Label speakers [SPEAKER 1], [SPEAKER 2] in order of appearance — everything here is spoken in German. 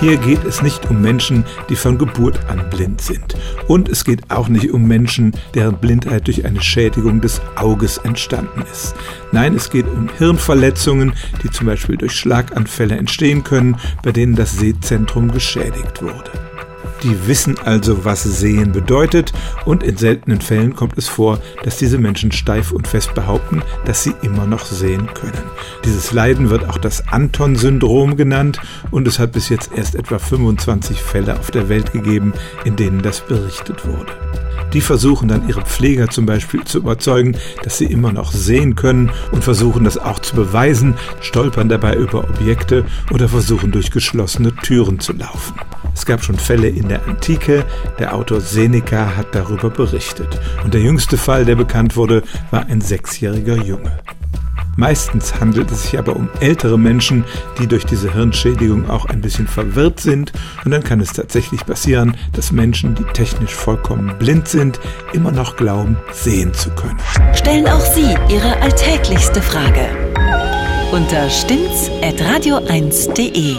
[SPEAKER 1] Hier geht es nicht um Menschen, die von Geburt an blind sind. Und es geht auch nicht um Menschen, deren Blindheit durch eine Schädigung des Auges entstanden ist. Nein, es geht um Hirnverletzungen, die zum Beispiel durch Schlaganfälle entstehen können, bei denen das Sehzentrum geschädigt wurde. Die wissen also, was Sehen bedeutet und in seltenen Fällen kommt es vor, dass diese Menschen steif und fest behaupten, dass sie immer noch sehen können. Dieses Leiden wird auch das Anton-Syndrom genannt und es hat bis jetzt erst etwa 25 Fälle auf der Welt gegeben, in denen das berichtet wurde. Die versuchen dann ihre Pfleger zum Beispiel zu überzeugen, dass sie immer noch sehen können und versuchen das auch zu beweisen, stolpern dabei über Objekte oder versuchen durch geschlossene Türen zu laufen. Es gab schon Fälle in der Antike, der Autor Seneca hat darüber berichtet. Und der jüngste Fall, der bekannt wurde, war ein sechsjähriger Junge. Meistens handelt es sich aber um ältere Menschen, die durch diese Hirnschädigung auch ein bisschen verwirrt sind. Und dann kann es tatsächlich passieren, dass Menschen, die technisch vollkommen blind sind, immer noch glauben, sehen zu können.
[SPEAKER 2] Stellen auch Sie Ihre alltäglichste Frage unter stimmtz.radio1.de.